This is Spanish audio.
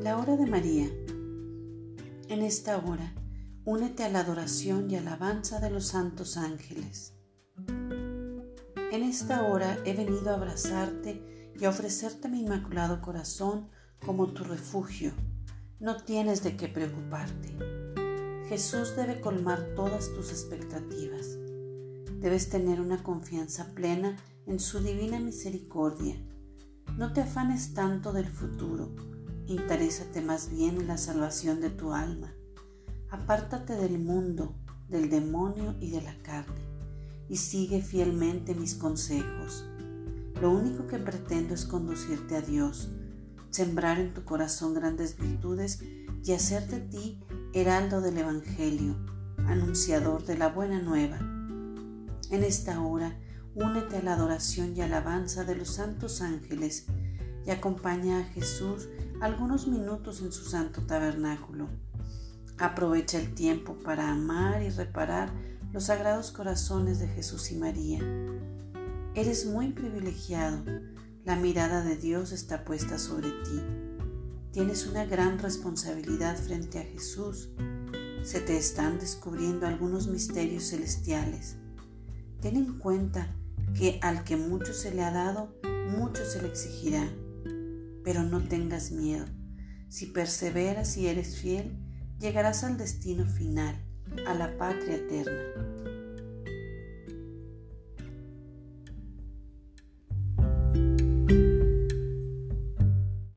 María, en esta hora, únete a la adoración y alabanza de los santos ángeles. En esta hora he venido a abrazarte y a ofrecerte mi inmaculado corazón como tu refugio. No tienes de qué preocuparte. Jesús debe colmar todas tus expectativas. Debes tener una confianza plena en su divina misericordia. No te afanes tanto del futuro Interésate más bien en la salvación de tu alma. Apártate del mundo, del demonio y de la carne, y sigue fielmente mis consejos. Lo único que pretendo es conducirte a Dios, sembrar en tu corazón grandes virtudes y hacer de ti heraldo del Evangelio, anunciador de la buena nueva. En esta hora, únete a la adoración y alabanza de los santos ángeles y acompaña a Jesús algunos minutos en su santo tabernáculo. Aprovecha el tiempo para amar y reparar los sagrados corazones de Jesús y María. Eres muy privilegiado. La mirada de Dios está puesta sobre ti. Tienes una gran responsabilidad frente a Jesús. Se te están descubriendo algunos misterios celestiales. Ten en cuenta que al que mucho se le ha dado, mucho se le exigirá pero no tengas miedo. Si perseveras y eres fiel, llegarás al destino final, a la patria eterna.